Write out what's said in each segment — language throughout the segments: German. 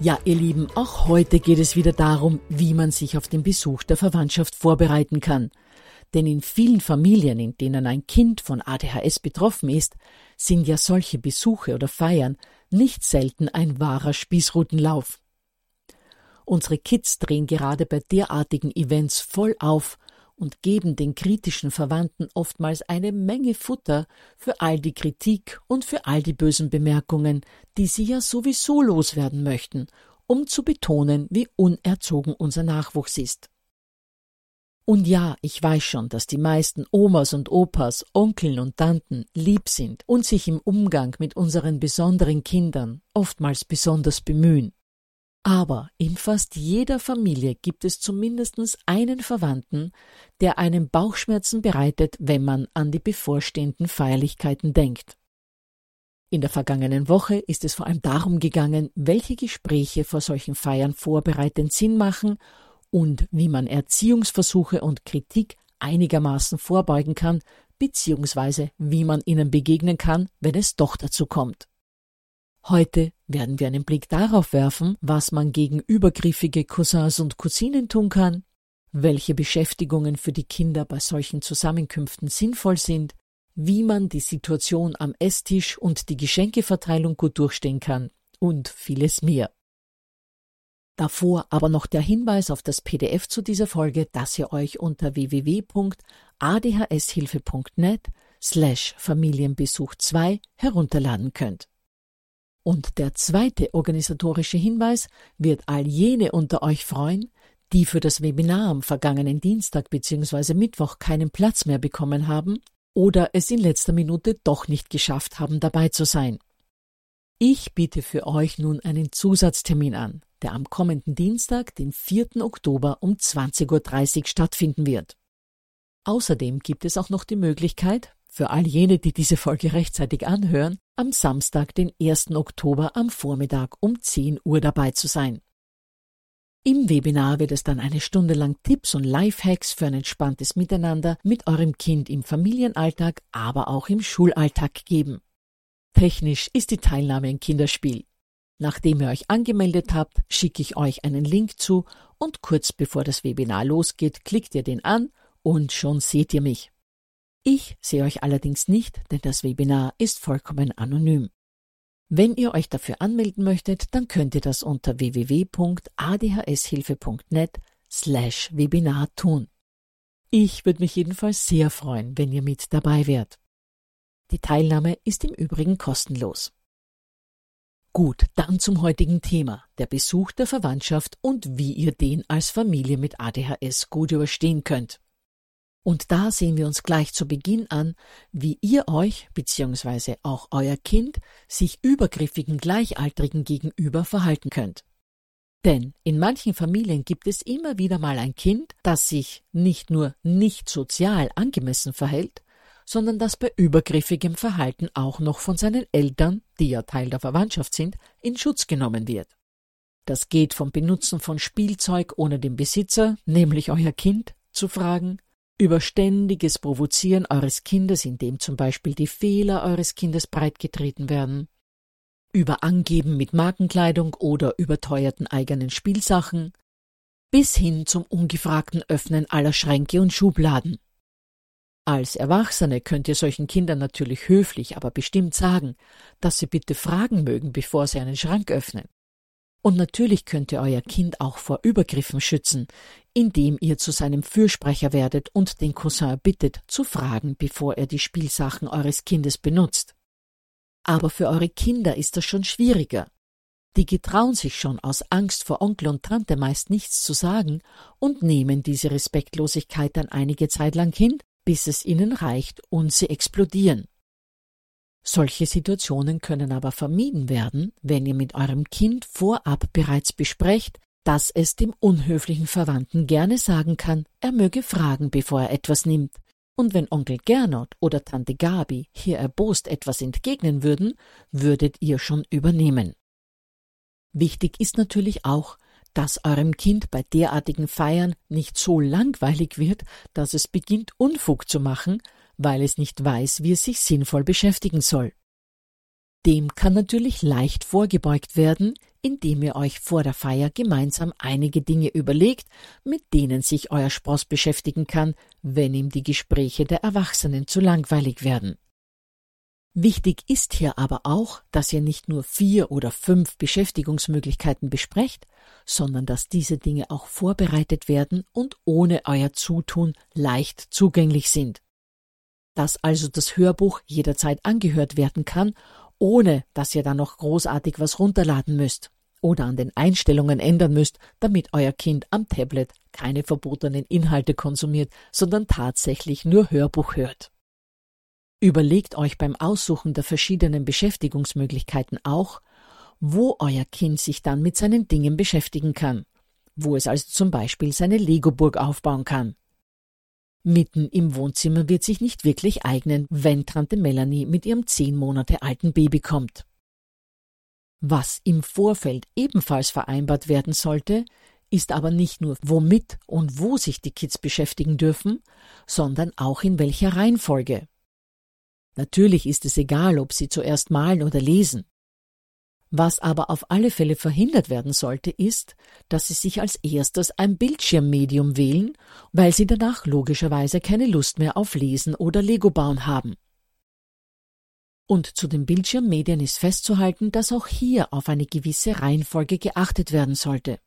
Ja, ihr Lieben, auch heute geht es wieder darum, wie man sich auf den Besuch der Verwandtschaft vorbereiten kann. Denn in vielen Familien, in denen ein Kind von ADHS betroffen ist, sind ja solche Besuche oder Feiern nicht selten ein wahrer Spießrutenlauf. Unsere Kids drehen gerade bei derartigen Events voll auf und geben den kritischen Verwandten oftmals eine Menge Futter für all die Kritik und für all die bösen Bemerkungen, die sie ja sowieso loswerden möchten, um zu betonen, wie unerzogen unser Nachwuchs ist. Und ja, ich weiß schon, dass die meisten Omas und Opas, Onkeln und Tanten lieb sind und sich im Umgang mit unseren besonderen Kindern oftmals besonders bemühen. Aber in fast jeder Familie gibt es zumindest einen Verwandten, der einem Bauchschmerzen bereitet, wenn man an die bevorstehenden Feierlichkeiten denkt. In der vergangenen Woche ist es vor allem darum gegangen, welche Gespräche vor solchen Feiern vorbereitend Sinn machen und wie man Erziehungsversuche und Kritik einigermaßen vorbeugen kann, beziehungsweise wie man ihnen begegnen kann, wenn es doch dazu kommt. Heute werden wir einen Blick darauf werfen, was man gegen übergriffige Cousins und Cousinen tun kann, welche Beschäftigungen für die Kinder bei solchen Zusammenkünften sinnvoll sind, wie man die Situation am Esstisch und die Geschenkeverteilung gut durchstehen kann und vieles mehr. Davor aber noch der Hinweis auf das PDF zu dieser Folge, das ihr euch unter www.adhshilfe.net slash Familienbesuch 2 herunterladen könnt. Und der zweite organisatorische Hinweis wird all jene unter euch freuen, die für das Webinar am vergangenen Dienstag bzw. Mittwoch keinen Platz mehr bekommen haben oder es in letzter Minute doch nicht geschafft haben, dabei zu sein. Ich biete für euch nun einen Zusatztermin an, der am kommenden Dienstag, den 4. Oktober um 20.30 Uhr stattfinden wird. Außerdem gibt es auch noch die Möglichkeit, für all jene, die diese Folge rechtzeitig anhören, am Samstag, den 1. Oktober am Vormittag um 10 Uhr dabei zu sein. Im Webinar wird es dann eine Stunde lang Tipps und Lifehacks für ein entspanntes Miteinander mit eurem Kind im Familienalltag, aber auch im Schulalltag geben. Technisch ist die Teilnahme ein Kinderspiel. Nachdem ihr euch angemeldet habt, schicke ich euch einen Link zu und kurz bevor das Webinar losgeht, klickt ihr den an und schon seht ihr mich. Ich sehe euch allerdings nicht, denn das Webinar ist vollkommen anonym. Wenn ihr euch dafür anmelden möchtet, dann könnt ihr das unter www.adhshilfe.net slash Webinar tun. Ich würde mich jedenfalls sehr freuen, wenn ihr mit dabei wärt. Die Teilnahme ist im Übrigen kostenlos. Gut, dann zum heutigen Thema, der Besuch der Verwandtschaft und wie ihr den als Familie mit ADHS gut überstehen könnt. Und da sehen wir uns gleich zu Beginn an, wie ihr euch bzw. auch euer Kind sich übergriffigen Gleichaltrigen gegenüber verhalten könnt. Denn in manchen Familien gibt es immer wieder mal ein Kind, das sich nicht nur nicht sozial angemessen verhält, sondern das bei übergriffigem Verhalten auch noch von seinen Eltern, die ja Teil der Verwandtschaft sind, in Schutz genommen wird. Das geht vom Benutzen von Spielzeug ohne den Besitzer, nämlich euer Kind, zu fragen, über ständiges Provozieren eures Kindes, indem zum Beispiel die Fehler eures Kindes breitgetreten werden, über Angeben mit Markenkleidung oder überteuerten eigenen Spielsachen, bis hin zum ungefragten Öffnen aller Schränke und Schubladen. Als Erwachsene könnt ihr solchen Kindern natürlich höflich, aber bestimmt sagen, dass sie bitte fragen mögen, bevor sie einen Schrank öffnen. Und natürlich könnt ihr euer Kind auch vor Übergriffen schützen, indem ihr zu seinem Fürsprecher werdet und den Cousin bittet, zu fragen, bevor er die Spielsachen eures Kindes benutzt. Aber für eure Kinder ist das schon schwieriger. Die getrauen sich schon aus Angst vor Onkel und Tante meist nichts zu sagen und nehmen diese Respektlosigkeit dann einige Zeit lang hin, bis es ihnen reicht und sie explodieren. Solche Situationen können aber vermieden werden, wenn ihr mit eurem Kind vorab bereits besprecht, dass es dem unhöflichen Verwandten gerne sagen kann, er möge fragen, bevor er etwas nimmt. Und wenn Onkel Gernot oder Tante Gabi hier erbost etwas entgegnen würden, würdet ihr schon übernehmen. Wichtig ist natürlich auch, dass eurem Kind bei derartigen Feiern nicht so langweilig wird, dass es beginnt Unfug zu machen, weil es nicht weiß, wie es sich sinnvoll beschäftigen soll. Dem kann natürlich leicht vorgebeugt werden, indem ihr euch vor der Feier gemeinsam einige Dinge überlegt, mit denen sich euer Spross beschäftigen kann, wenn ihm die Gespräche der Erwachsenen zu langweilig werden. Wichtig ist hier aber auch, dass ihr nicht nur vier oder fünf Beschäftigungsmöglichkeiten besprecht, sondern dass diese Dinge auch vorbereitet werden und ohne euer Zutun leicht zugänglich sind dass also das Hörbuch jederzeit angehört werden kann, ohne dass ihr dann noch großartig was runterladen müsst oder an den Einstellungen ändern müsst, damit euer Kind am Tablet keine verbotenen Inhalte konsumiert, sondern tatsächlich nur Hörbuch hört. Überlegt euch beim Aussuchen der verschiedenen Beschäftigungsmöglichkeiten auch, wo euer Kind sich dann mit seinen Dingen beschäftigen kann, wo es also zum Beispiel seine Lego-Burg aufbauen kann. Mitten im Wohnzimmer wird sich nicht wirklich eignen, wenn Tante Melanie mit ihrem zehn Monate alten Baby kommt. Was im Vorfeld ebenfalls vereinbart werden sollte, ist aber nicht nur, womit und wo sich die Kids beschäftigen dürfen, sondern auch in welcher Reihenfolge. Natürlich ist es egal, ob sie zuerst malen oder lesen. Was aber auf alle Fälle verhindert werden sollte, ist, dass Sie sich als erstes ein Bildschirmmedium wählen, weil Sie danach logischerweise keine Lust mehr auf Lesen oder Lego bauen haben. Und zu den Bildschirmmedien ist festzuhalten, dass auch hier auf eine gewisse Reihenfolge geachtet werden sollte.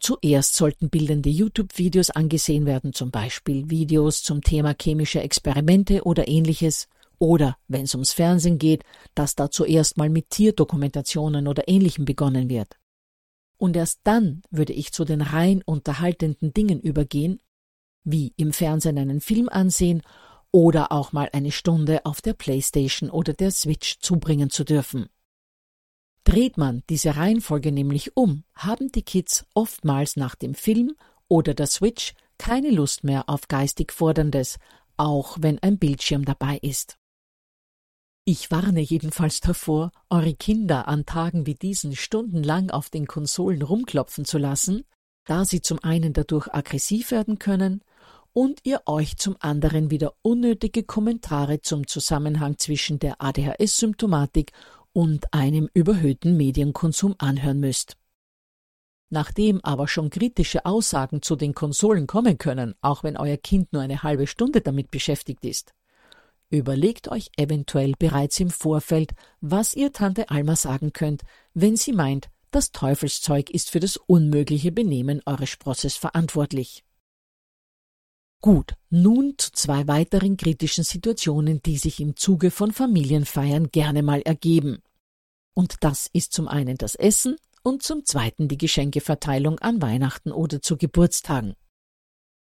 Zuerst sollten bildende YouTube-Videos angesehen werden, zum Beispiel Videos zum Thema chemische Experimente oder ähnliches, oder, wenn es ums Fernsehen geht, dass da zuerst mal mit Tierdokumentationen oder ähnlichem begonnen wird. Und erst dann würde ich zu den rein unterhaltenden Dingen übergehen, wie im Fernsehen einen Film ansehen oder auch mal eine Stunde auf der Playstation oder der Switch zubringen zu dürfen. Dreht man diese Reihenfolge nämlich um, haben die Kids oftmals nach dem Film oder der Switch keine Lust mehr auf geistig Forderndes, auch wenn ein Bildschirm dabei ist. Ich warne jedenfalls davor, eure Kinder an Tagen wie diesen stundenlang auf den Konsolen rumklopfen zu lassen, da sie zum einen dadurch aggressiv werden können und ihr euch zum anderen wieder unnötige Kommentare zum Zusammenhang zwischen der ADHS-Symptomatik und einem überhöhten Medienkonsum anhören müsst. Nachdem aber schon kritische Aussagen zu den Konsolen kommen können, auch wenn euer Kind nur eine halbe Stunde damit beschäftigt ist, Überlegt euch eventuell bereits im Vorfeld, was ihr Tante Alma sagen könnt, wenn sie meint, das Teufelszeug ist für das unmögliche Benehmen eures Sprosses verantwortlich. Gut, nun zu zwei weiteren kritischen Situationen, die sich im Zuge von Familienfeiern gerne mal ergeben. Und das ist zum einen das Essen und zum zweiten die Geschenkeverteilung an Weihnachten oder zu Geburtstagen.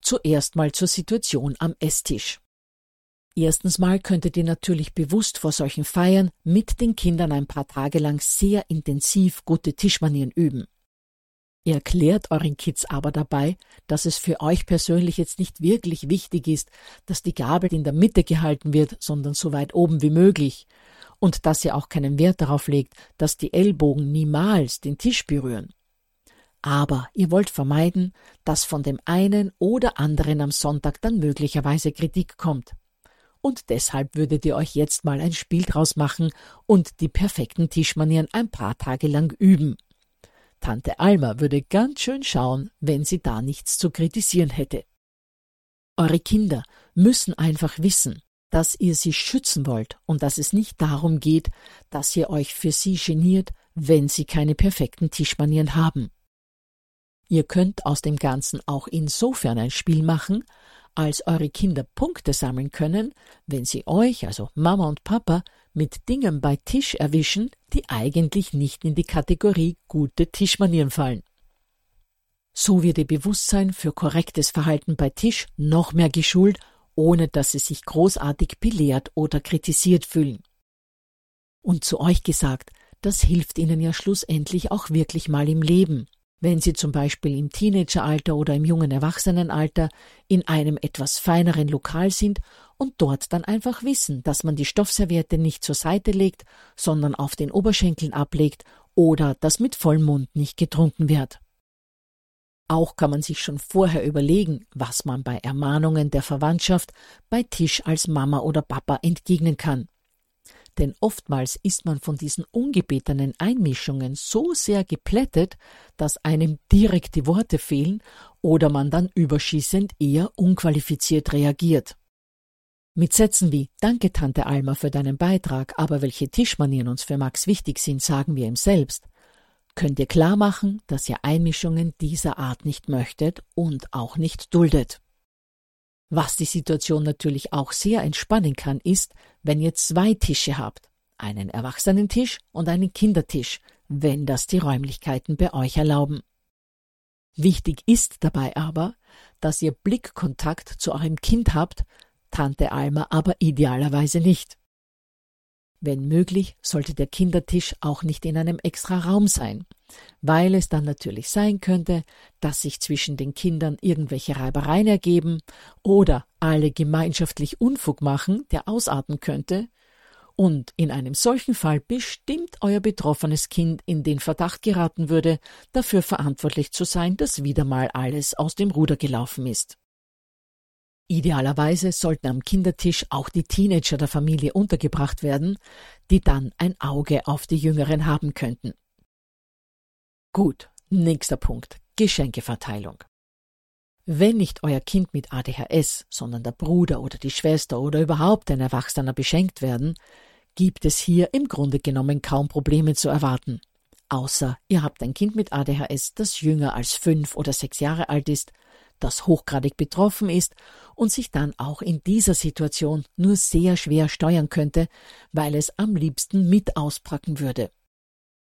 zuerst mal zur Situation am Esstisch. Erstens mal könntet ihr natürlich bewusst vor solchen Feiern mit den Kindern ein paar Tage lang sehr intensiv gute Tischmanieren üben. Ihr erklärt euren Kids aber dabei, dass es für euch persönlich jetzt nicht wirklich wichtig ist, dass die Gabel in der Mitte gehalten wird, sondern so weit oben wie möglich, und dass ihr auch keinen Wert darauf legt, dass die Ellbogen niemals den Tisch berühren. Aber ihr wollt vermeiden, dass von dem einen oder anderen am Sonntag dann möglicherweise Kritik kommt und deshalb würdet ihr euch jetzt mal ein Spiel draus machen und die perfekten Tischmanieren ein paar Tage lang üben. Tante Alma würde ganz schön schauen, wenn sie da nichts zu kritisieren hätte. Eure Kinder müssen einfach wissen, dass ihr sie schützen wollt und dass es nicht darum geht, dass ihr euch für sie geniert, wenn sie keine perfekten Tischmanieren haben. Ihr könnt aus dem Ganzen auch insofern ein Spiel machen, als eure Kinder Punkte sammeln können, wenn sie euch, also Mama und Papa, mit Dingen bei Tisch erwischen, die eigentlich nicht in die Kategorie gute Tischmanieren fallen. So wird ihr Bewusstsein für korrektes Verhalten bei Tisch noch mehr geschult, ohne dass sie sich großartig belehrt oder kritisiert fühlen. Und zu euch gesagt, das hilft ihnen ja schlussendlich auch wirklich mal im Leben wenn Sie zum Beispiel im Teenageralter oder im jungen Erwachsenenalter in einem etwas feineren Lokal sind und dort dann einfach wissen, dass man die Stoffserviette nicht zur Seite legt, sondern auf den Oberschenkeln ablegt oder dass mit Vollmond nicht getrunken wird. Auch kann man sich schon vorher überlegen, was man bei Ermahnungen der Verwandtschaft bei Tisch als Mama oder Papa entgegnen kann denn oftmals ist man von diesen ungebetenen Einmischungen so sehr geplättet, dass einem direkt die Worte fehlen oder man dann überschießend eher unqualifiziert reagiert. Mit Sätzen wie Danke, Tante Alma, für deinen Beitrag, aber welche Tischmanieren uns für Max wichtig sind, sagen wir ihm selbst, könnt ihr klar machen, dass ihr Einmischungen dieser Art nicht möchtet und auch nicht duldet. Was die Situation natürlich auch sehr entspannen kann, ist, wenn ihr zwei Tische habt, einen Erwachsenentisch und einen Kindertisch, wenn das die Räumlichkeiten bei euch erlauben. Wichtig ist dabei aber, dass ihr Blickkontakt zu eurem Kind habt, Tante Alma aber idealerweise nicht. Wenn möglich, sollte der Kindertisch auch nicht in einem extra Raum sein, weil es dann natürlich sein könnte, dass sich zwischen den Kindern irgendwelche Reibereien ergeben oder alle gemeinschaftlich Unfug machen, der ausarten könnte, und in einem solchen Fall bestimmt euer betroffenes Kind in den Verdacht geraten würde, dafür verantwortlich zu sein, dass wieder mal alles aus dem Ruder gelaufen ist. Idealerweise sollten am Kindertisch auch die Teenager der Familie untergebracht werden, die dann ein Auge auf die Jüngeren haben könnten. Gut, nächster Punkt. Geschenkeverteilung. Wenn nicht euer Kind mit ADHS, sondern der Bruder oder die Schwester oder überhaupt ein Erwachsener beschenkt werden, gibt es hier im Grunde genommen kaum Probleme zu erwarten. Außer ihr habt ein Kind mit ADHS, das jünger als fünf oder sechs Jahre alt ist das hochgradig betroffen ist und sich dann auch in dieser Situation nur sehr schwer steuern könnte, weil es am liebsten mit auspacken würde.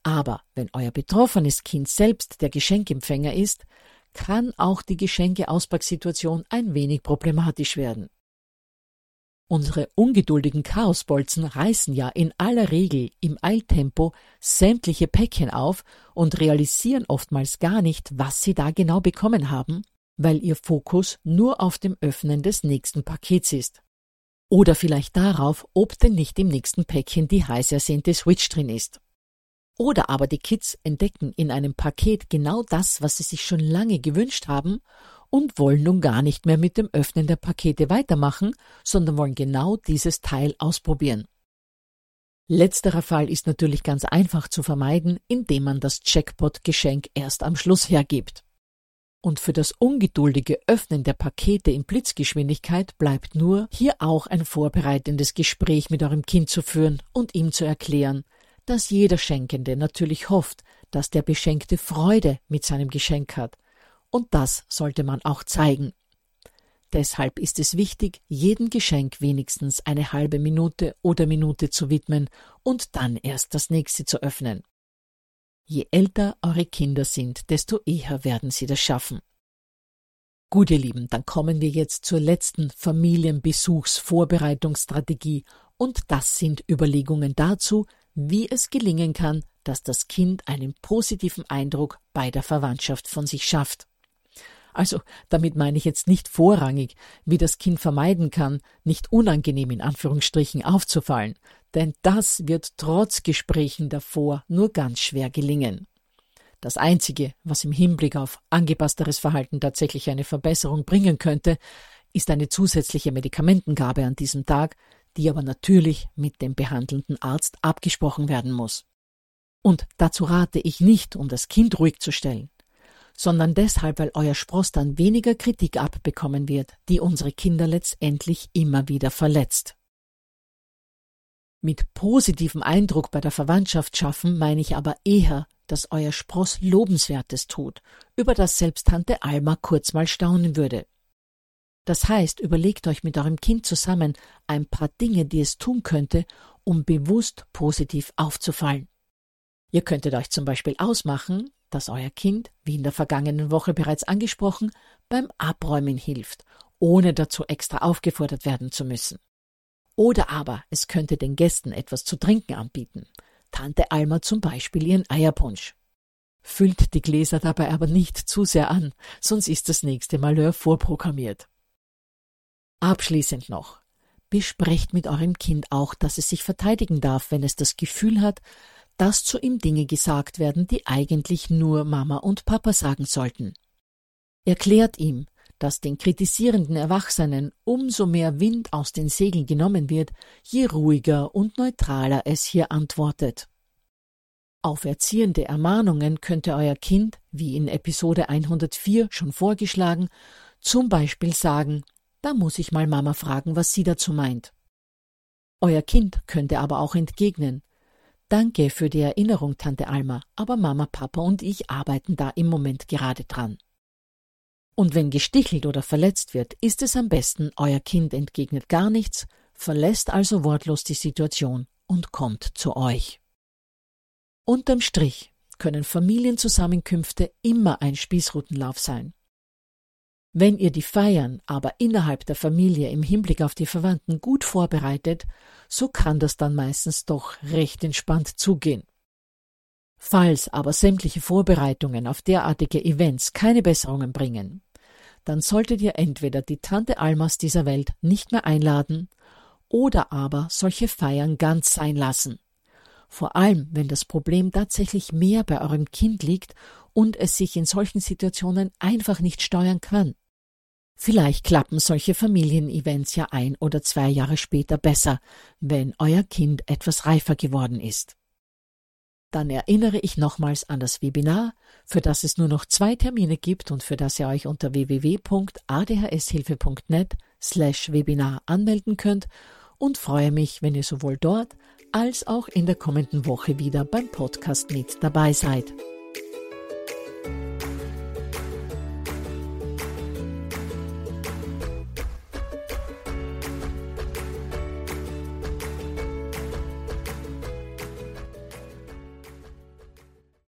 Aber wenn euer betroffenes Kind selbst der Geschenkempfänger ist, kann auch die Geschenkeauspacksituation ein wenig problematisch werden. Unsere ungeduldigen Chaosbolzen reißen ja in aller Regel im Eiltempo sämtliche Päckchen auf und realisieren oftmals gar nicht, was sie da genau bekommen haben weil Ihr Fokus nur auf dem Öffnen des nächsten Pakets ist. Oder vielleicht darauf, ob denn nicht im nächsten Päckchen die heiß ersehnte Switch drin ist. Oder aber die Kids entdecken in einem Paket genau das, was sie sich schon lange gewünscht haben und wollen nun gar nicht mehr mit dem Öffnen der Pakete weitermachen, sondern wollen genau dieses Teil ausprobieren. Letzterer Fall ist natürlich ganz einfach zu vermeiden, indem man das Jackpot-Geschenk erst am Schluss hergibt. Und für das ungeduldige Öffnen der Pakete in Blitzgeschwindigkeit bleibt nur, hier auch ein vorbereitendes Gespräch mit eurem Kind zu führen und ihm zu erklären, dass jeder Schenkende natürlich hofft, dass der Beschenkte Freude mit seinem Geschenk hat. Und das sollte man auch zeigen. Deshalb ist es wichtig, jedem Geschenk wenigstens eine halbe Minute oder Minute zu widmen und dann erst das nächste zu öffnen. Je älter eure Kinder sind, desto eher werden sie das schaffen. Gut, ihr Lieben, dann kommen wir jetzt zur letzten Familienbesuchsvorbereitungsstrategie und das sind Überlegungen dazu, wie es gelingen kann, dass das Kind einen positiven Eindruck bei der Verwandtschaft von sich schafft. Also damit meine ich jetzt nicht vorrangig, wie das Kind vermeiden kann, nicht unangenehm in Anführungsstrichen aufzufallen, denn das wird trotz Gesprächen davor nur ganz schwer gelingen. Das Einzige, was im Hinblick auf angepassteres Verhalten tatsächlich eine Verbesserung bringen könnte, ist eine zusätzliche Medikamentengabe an diesem Tag, die aber natürlich mit dem behandelnden Arzt abgesprochen werden muss. Und dazu rate ich nicht, um das Kind ruhig zu stellen, sondern deshalb, weil euer Spross dann weniger Kritik abbekommen wird, die unsere Kinder letztendlich immer wieder verletzt. Mit positivem Eindruck bei der Verwandtschaft schaffen meine ich aber eher dass euer Spross Lobenswertes tut, über das selbst Tante Alma kurz mal staunen würde. Das heißt, überlegt euch mit eurem Kind zusammen ein paar Dinge, die es tun könnte, um bewusst positiv aufzufallen. Ihr könntet euch zum Beispiel ausmachen, dass euer Kind, wie in der vergangenen Woche bereits angesprochen, beim Abräumen hilft, ohne dazu extra aufgefordert werden zu müssen. Oder aber es könnte den Gästen etwas zu trinken anbieten, Tante Alma zum Beispiel ihren Eierpunsch. Füllt die Gläser dabei aber nicht zu sehr an, sonst ist das nächste Malheur vorprogrammiert. Abschließend noch. Besprecht mit eurem Kind auch, dass es sich verteidigen darf, wenn es das Gefühl hat, dass zu ihm Dinge gesagt werden, die eigentlich nur Mama und Papa sagen sollten. Erklärt ihm, dass den kritisierenden Erwachsenen umso mehr Wind aus den Segeln genommen wird, je ruhiger und neutraler es hier antwortet. Auf erziehende Ermahnungen könnte euer Kind, wie in Episode 104 schon vorgeschlagen, zum Beispiel sagen, da muss ich mal Mama fragen, was sie dazu meint. Euer Kind könnte aber auch entgegnen, Danke für die Erinnerung, Tante Alma, aber Mama, Papa und ich arbeiten da im Moment gerade dran. Und wenn gestichelt oder verletzt wird, ist es am besten, euer Kind entgegnet gar nichts, verlässt also wortlos die Situation und kommt zu euch. Unterm Strich können Familienzusammenkünfte immer ein Spießrutenlauf sein. Wenn ihr die Feiern aber innerhalb der Familie im Hinblick auf die Verwandten gut vorbereitet, so kann das dann meistens doch recht entspannt zugehen. Falls aber sämtliche Vorbereitungen auf derartige Events keine Besserungen bringen, dann solltet ihr entweder die Tante Almas dieser Welt nicht mehr einladen oder aber solche Feiern ganz sein lassen. Vor allem, wenn das Problem tatsächlich mehr bei eurem Kind liegt und es sich in solchen Situationen einfach nicht steuern kann. Vielleicht klappen solche Familienevents ja ein oder zwei Jahre später besser, wenn euer Kind etwas reifer geworden ist. Dann erinnere ich nochmals an das Webinar, für das es nur noch zwei Termine gibt und für das ihr euch unter www.adhshilfe.net slash Webinar anmelden könnt und freue mich, wenn ihr sowohl dort als auch in der kommenden Woche wieder beim Podcast mit dabei seid.